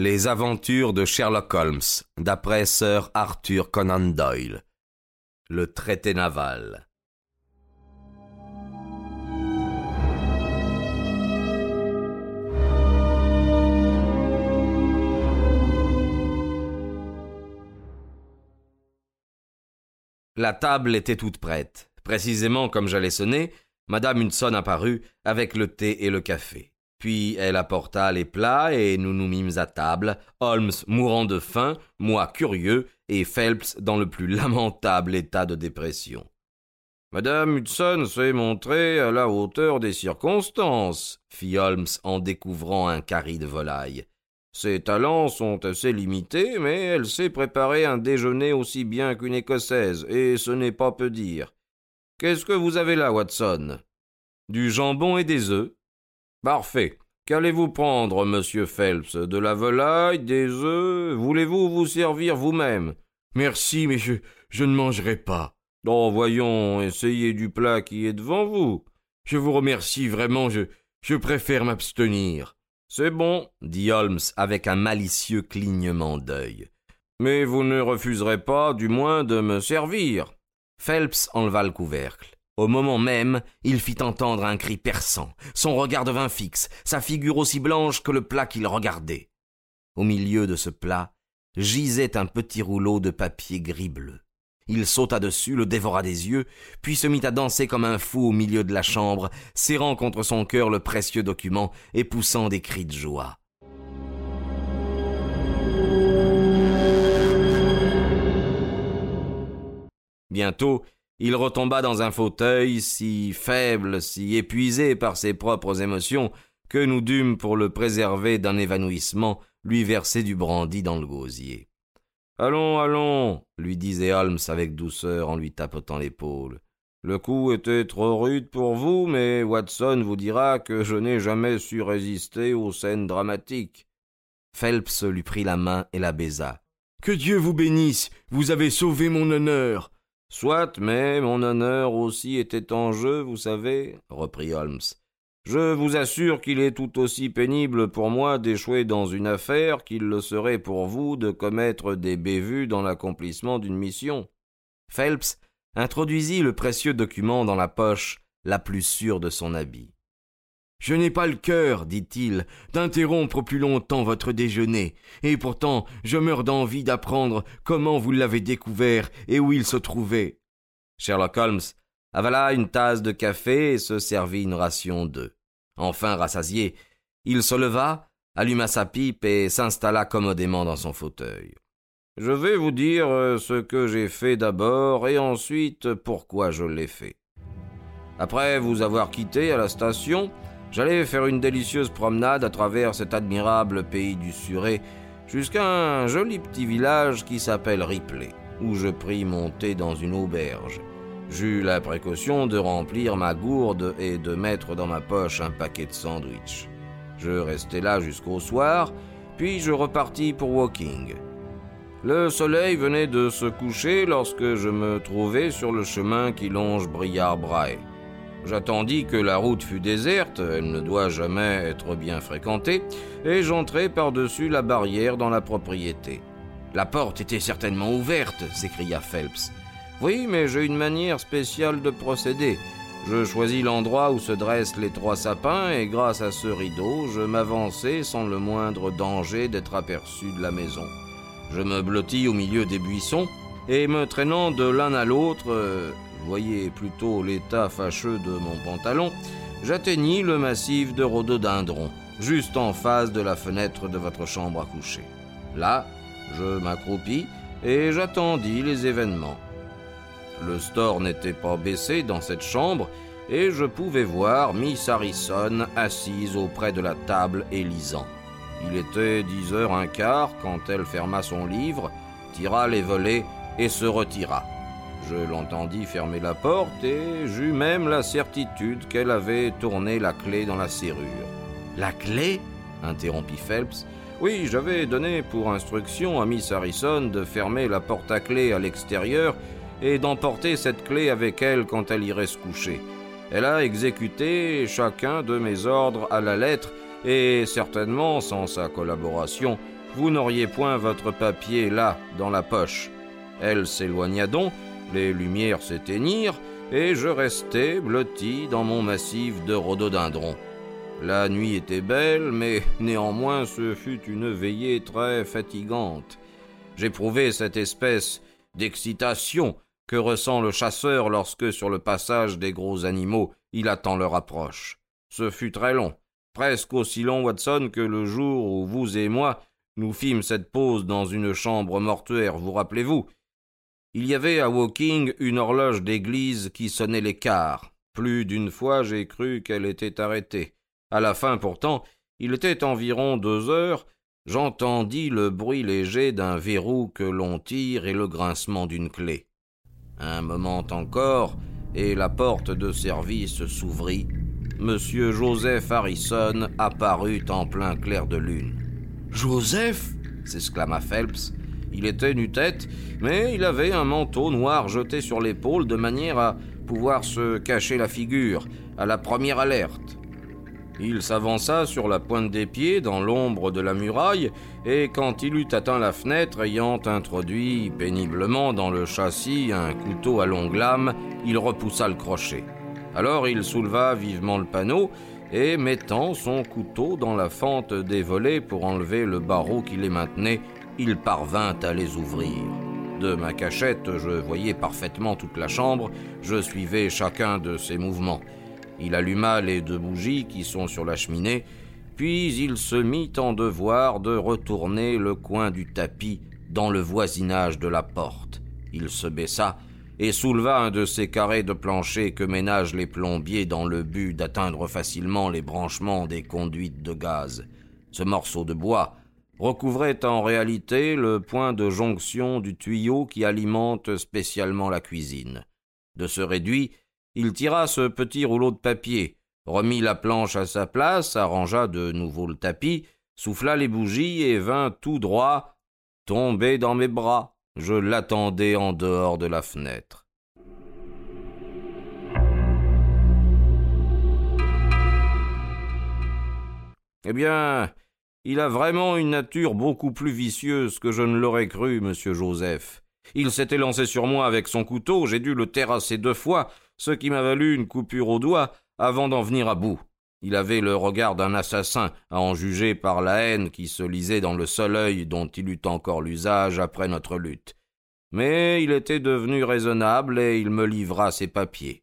Les aventures de Sherlock Holmes, d'après Sir Arthur Conan Doyle. Le traité naval. La table était toute prête. Précisément comme j'allais sonner, Madame Hudson apparut avec le thé et le café. Puis elle apporta les plats et nous nous mîmes à table, Holmes mourant de faim, moi curieux, et Phelps dans le plus lamentable état de dépression. Madame Hudson s'est montrée à la hauteur des circonstances, fit Holmes en découvrant un carré de volaille. Ses talents sont assez limités, mais elle sait préparer un déjeuner aussi bien qu'une écossaise, et ce n'est pas peu dire. Qu'est-ce que vous avez là, Watson? Du jambon et des œufs Parfait. Qu'allez-vous prendre, monsieur Phelps? De la volaille, des œufs? Voulez-vous vous servir vous-même? Merci, mais je, je ne mangerai pas. Oh, voyons, essayez du plat qui est devant vous. Je vous remercie vraiment, je, je préfère m'abstenir. C'est bon, dit Holmes avec un malicieux clignement d'œil. Mais vous ne refuserez pas, du moins, de me servir. Phelps enleva le couvercle. Au moment même, il fit entendre un cri perçant. Son regard devint fixe, sa figure aussi blanche que le plat qu'il regardait. Au milieu de ce plat gisait un petit rouleau de papier gris-bleu. Il sauta dessus, le dévora des yeux, puis se mit à danser comme un fou au milieu de la chambre, serrant contre son cœur le précieux document et poussant des cris de joie. Bientôt, il retomba dans un fauteuil, si faible, si épuisé par ses propres émotions, que nous dûmes, pour le préserver d'un évanouissement, lui verser du brandy dans le gosier. Allons, allons, lui disait Holmes avec douceur en lui tapotant l'épaule. Le coup était trop rude pour vous, mais Watson vous dira que je n'ai jamais su résister aux scènes dramatiques. Phelps lui prit la main et la baisa. Que Dieu vous bénisse. Vous avez sauvé mon honneur. Soit, mais mon honneur aussi était en jeu, vous savez, reprit Holmes. Je vous assure qu'il est tout aussi pénible pour moi d'échouer dans une affaire qu'il le serait pour vous de commettre des bévues dans l'accomplissement d'une mission. Phelps introduisit le précieux document dans la poche la plus sûre de son habit. Je n'ai pas le cœur, dit-il, d'interrompre plus longtemps votre déjeuner, et pourtant je meurs d'envie d'apprendre comment vous l'avez découvert et où il se trouvait. Sherlock Holmes avala une tasse de café et se servit une ration d'œufs. Enfin rassasié, il se leva, alluma sa pipe et s'installa commodément dans son fauteuil. Je vais vous dire euh, ce que j'ai fait d'abord et ensuite pourquoi je l'ai fait. Après vous avoir quitté à la station, J'allais faire une délicieuse promenade à travers cet admirable pays du Suré jusqu'à un joli petit village qui s'appelle Ripley, où je pris mon thé dans une auberge. J'eus la précaution de remplir ma gourde et de mettre dans ma poche un paquet de sandwichs. Je restai là jusqu'au soir, puis je repartis pour Walking. Le soleil venait de se coucher lorsque je me trouvais sur le chemin qui longe Briard-Brae. J'attendis que la route fût déserte, elle ne doit jamais être bien fréquentée, et j'entrai par-dessus la barrière dans la propriété. La porte était certainement ouverte, s'écria Phelps. Oui, mais j'ai une manière spéciale de procéder. Je choisis l'endroit où se dressent les trois sapins, et grâce à ce rideau, je m'avançai sans le moindre danger d'être aperçu de la maison. Je me blottis au milieu des buissons, et me traînant de l'un à l'autre, voyez plutôt l'état fâcheux de mon pantalon, j'atteignis le massif de rhododendron, juste en face de la fenêtre de votre chambre à coucher. Là, je m'accroupis et j'attendis les événements. Le store n'était pas baissé dans cette chambre et je pouvais voir Miss Harrison assise auprès de la table et lisant. Il était dix heures un quart quand elle ferma son livre, tira les volets et se retira. Je l'entendis fermer la porte et j'eus même la certitude qu'elle avait tourné la clé dans la serrure. La clé? interrompit Phelps. Oui, j'avais donné pour instruction à Miss Harrison de fermer la porte à clé à l'extérieur et d'emporter cette clé avec elle quand elle irait se coucher. Elle a exécuté chacun de mes ordres à la lettre et certainement sans sa collaboration, vous n'auriez point votre papier là, dans la poche. Elle s'éloigna donc, les lumières s'éteignirent, et je restai blotti dans mon massif de rhododendrons. La nuit était belle, mais néanmoins ce fut une veillée très fatigante. J'éprouvais cette espèce d'excitation que ressent le chasseur lorsque, sur le passage des gros animaux, il attend leur approche. Ce fut très long, presque aussi long, Watson, que le jour où vous et moi nous fîmes cette pause dans une chambre mortuaire, vous rappelez-vous? Il y avait à Woking une horloge d'église qui sonnait les quarts. Plus d'une fois j'ai cru qu'elle était arrêtée. À la fin, pourtant, il était environ deux heures, j'entendis le bruit léger d'un verrou que l'on tire et le grincement d'une clé. Un moment encore, et la porte de service s'ouvrit. Monsieur Joseph Harrison apparut en plein clair de lune. Joseph? s'exclama Phelps. Il était nu-tête, mais il avait un manteau noir jeté sur l'épaule de manière à pouvoir se cacher la figure à la première alerte. Il s'avança sur la pointe des pieds dans l'ombre de la muraille, et quand il eut atteint la fenêtre, ayant introduit péniblement dans le châssis un couteau à longue lame, il repoussa le crochet. Alors il souleva vivement le panneau, et mettant son couteau dans la fente des volets pour enlever le barreau qui les maintenait, il parvint à les ouvrir. De ma cachette, je voyais parfaitement toute la chambre, je suivais chacun de ses mouvements. Il alluma les deux bougies qui sont sur la cheminée, puis il se mit en devoir de retourner le coin du tapis dans le voisinage de la porte. Il se baissa et souleva un de ces carrés de plancher que ménagent les plombiers dans le but d'atteindre facilement les branchements des conduites de gaz. Ce morceau de bois recouvrait en réalité le point de jonction du tuyau qui alimente spécialement la cuisine. De ce réduit, il tira ce petit rouleau de papier, remit la planche à sa place, arrangea de nouveau le tapis, souffla les bougies et vint tout droit tomber dans mes bras. Je l'attendais en dehors de la fenêtre. Eh bien, il a vraiment une nature beaucoup plus vicieuse que je ne l'aurais cru, monsieur Joseph. Il s'était lancé sur moi avec son couteau, j'ai dû le terrasser deux fois, ce qui m'a valu une coupure au doigt avant d'en venir à bout. Il avait le regard d'un assassin, à en juger par la haine qui se lisait dans le seul œil dont il eut encore l'usage après notre lutte. Mais il était devenu raisonnable et il me livra ses papiers.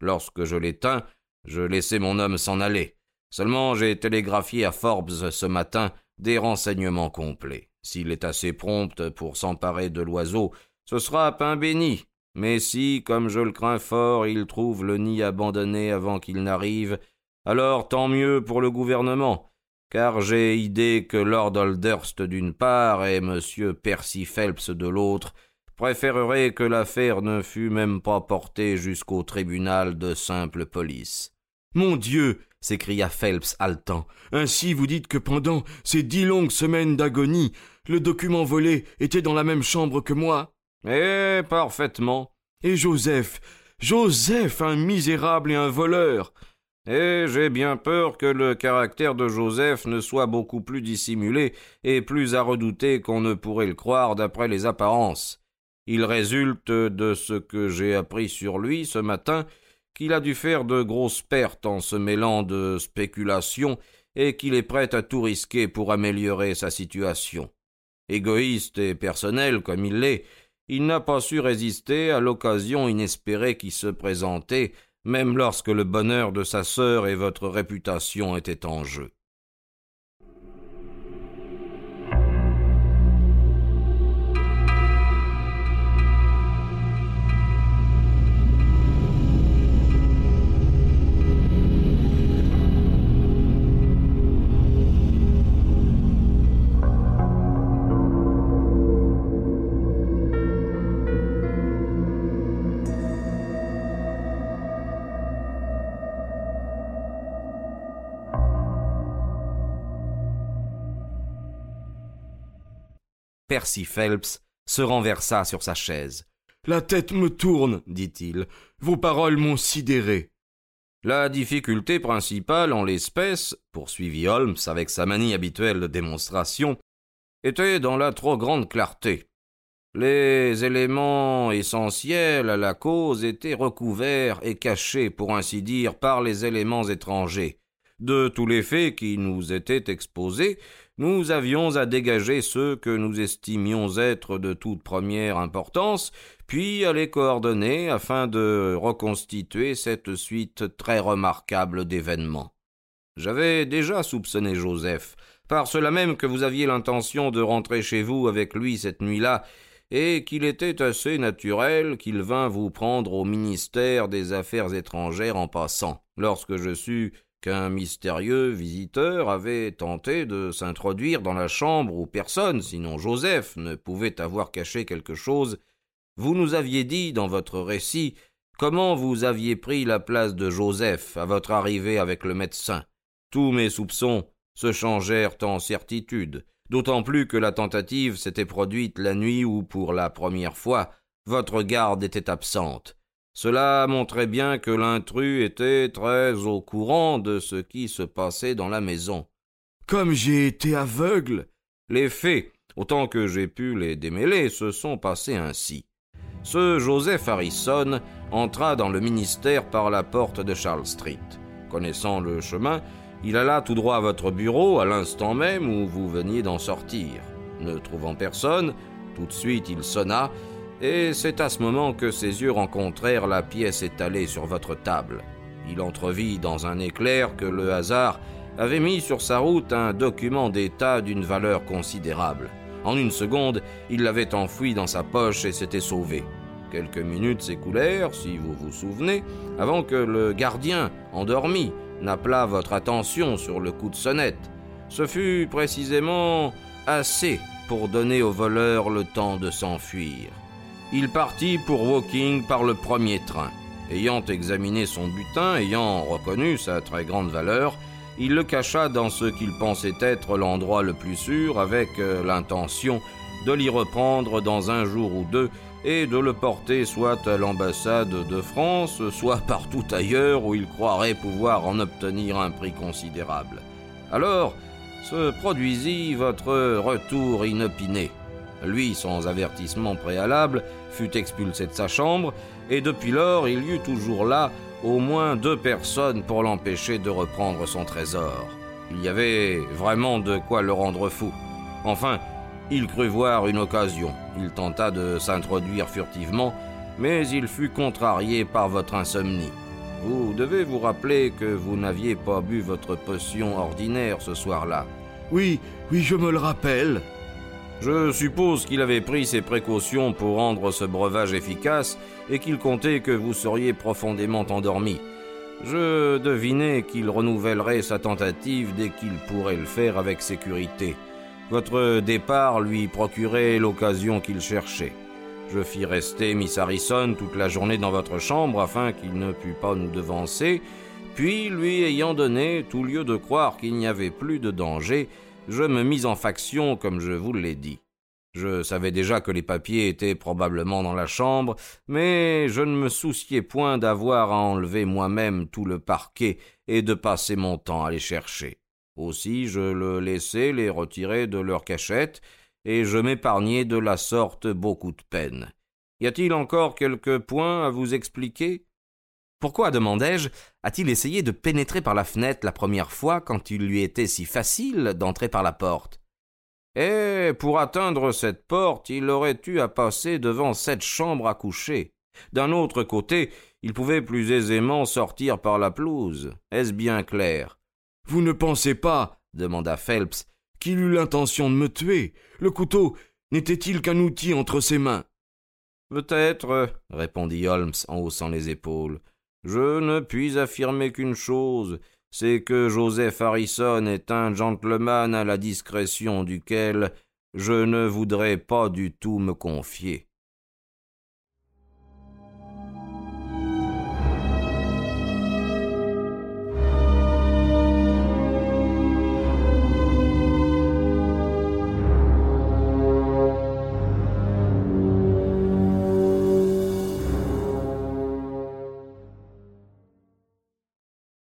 Lorsque je l'éteins, je laissai mon homme s'en aller. Seulement j'ai télégraphié à Forbes ce matin des renseignements complets. S'il est assez prompt pour s'emparer de l'oiseau, ce sera pain béni, mais si, comme je le crains fort, il trouve le nid abandonné avant qu'il n'arrive, alors tant mieux pour le gouvernement, car j'ai idée que Lord Alderst d'une part et M. Percy Phelps de l'autre préféreraient que l'affaire ne fût même pas portée jusqu'au tribunal de simple police. Mon Dieu s'écria Phelps haletant. Ainsi vous dites que pendant ces dix longues semaines d'agonie, le document volé était dans la même chambre que moi? Eh, parfaitement. Et Joseph Joseph, un misérable et un voleur. Et j'ai bien peur que le caractère de Joseph ne soit beaucoup plus dissimulé et plus à redouter qu'on ne pourrait le croire d'après les apparences. Il résulte de ce que j'ai appris sur lui ce matin qu'il a dû faire de grosses pertes en se mêlant de spéculations et qu'il est prêt à tout risquer pour améliorer sa situation. Égoïste et personnel comme il l'est, il n'a pas su résister à l'occasion inespérée qui se présentait, même lorsque le bonheur de sa sœur et votre réputation étaient en jeu. Percy Phelps se renversa sur sa chaise. La tête me tourne, dit-il. Vos paroles m'ont sidéré. La difficulté principale en l'espèce, poursuivit Holmes avec sa manie habituelle de démonstration, était dans la trop grande clarté. Les éléments essentiels à la cause étaient recouverts et cachés, pour ainsi dire, par les éléments étrangers. De tous les faits qui nous étaient exposés, nous avions à dégager ceux que nous estimions être de toute première importance, puis à les coordonner afin de reconstituer cette suite très remarquable d'événements. J'avais déjà soupçonné Joseph, par cela même que vous aviez l'intention de rentrer chez vous avec lui cette nuit-là, et qu'il était assez naturel qu'il vînt vous prendre au ministère des Affaires étrangères en passant, lorsque je sus qu'un mystérieux visiteur avait tenté de s'introduire dans la chambre où personne, sinon Joseph, ne pouvait avoir caché quelque chose, vous nous aviez dit dans votre récit comment vous aviez pris la place de Joseph à votre arrivée avec le médecin. Tous mes soupçons se changèrent en certitude, d'autant plus que la tentative s'était produite la nuit où, pour la première fois, votre garde était absente. Cela montrait bien que l'intrus était très au courant de ce qui se passait dans la maison. Comme j'ai été aveugle. Les faits, autant que j'ai pu les démêler, se sont passés ainsi. Ce Joseph Harrison entra dans le ministère par la porte de Charles Street. Connaissant le chemin, il alla tout droit à votre bureau à l'instant même où vous veniez d'en sortir. Ne trouvant personne, tout de suite il sonna, et c'est à ce moment que ses yeux rencontrèrent la pièce étalée sur votre table. Il entrevit dans un éclair que le hasard avait mis sur sa route un document d'État d'une valeur considérable. En une seconde, il l'avait enfoui dans sa poche et s'était sauvé. Quelques minutes s'écoulèrent, si vous vous souvenez, avant que le gardien, endormi, n'appela votre attention sur le coup de sonnette. Ce fut précisément assez pour donner au voleur le temps de s'enfuir. Il partit pour Woking par le premier train. Ayant examiné son butin, ayant reconnu sa très grande valeur, il le cacha dans ce qu'il pensait être l'endroit le plus sûr, avec euh, l'intention de l'y reprendre dans un jour ou deux et de le porter soit à l'ambassade de France, soit partout ailleurs où il croirait pouvoir en obtenir un prix considérable. Alors se produisit votre retour inopiné. Lui, sans avertissement préalable, fut expulsé de sa chambre, et depuis lors il y eut toujours là au moins deux personnes pour l'empêcher de reprendre son trésor. Il y avait vraiment de quoi le rendre fou. Enfin, il crut voir une occasion. Il tenta de s'introduire furtivement, mais il fut contrarié par votre insomnie. Vous devez vous rappeler que vous n'aviez pas bu votre potion ordinaire ce soir-là. Oui, oui, je me le rappelle. Je suppose qu'il avait pris ses précautions pour rendre ce breuvage efficace et qu'il comptait que vous seriez profondément endormi. Je devinais qu'il renouvellerait sa tentative dès qu'il pourrait le faire avec sécurité. Votre départ lui procurait l'occasion qu'il cherchait. Je fis rester Miss Harrison toute la journée dans votre chambre afin qu'il ne pût pas nous devancer, puis, lui ayant donné tout lieu de croire qu'il n'y avait plus de danger, je me mis en faction comme je vous l'ai dit. Je savais déjà que les papiers étaient probablement dans la chambre, mais je ne me souciais point d'avoir à enlever moi-même tout le parquet et de passer mon temps à les chercher. Aussi je le laissai les retirer de leur cachette, et je m'épargnai de la sorte beaucoup de peine. Y a-t-il encore quelques points à vous expliquer? Pourquoi, demandai-je, a-t-il essayé de pénétrer par la fenêtre la première fois quand il lui était si facile d'entrer par la porte? Eh, pour atteindre cette porte, il aurait eu à passer devant cette chambre à coucher. D'un autre côté, il pouvait plus aisément sortir par la pelouse. Est-ce bien clair? Vous ne pensez pas, demanda Phelps, qu'il eut l'intention de me tuer? Le couteau n'était-il qu'un outil entre ses mains? Peut-être, répondit Holmes en haussant les épaules. Je ne puis affirmer qu'une chose, c'est que Joseph Harrison est un gentleman à la discrétion duquel je ne voudrais pas du tout me confier.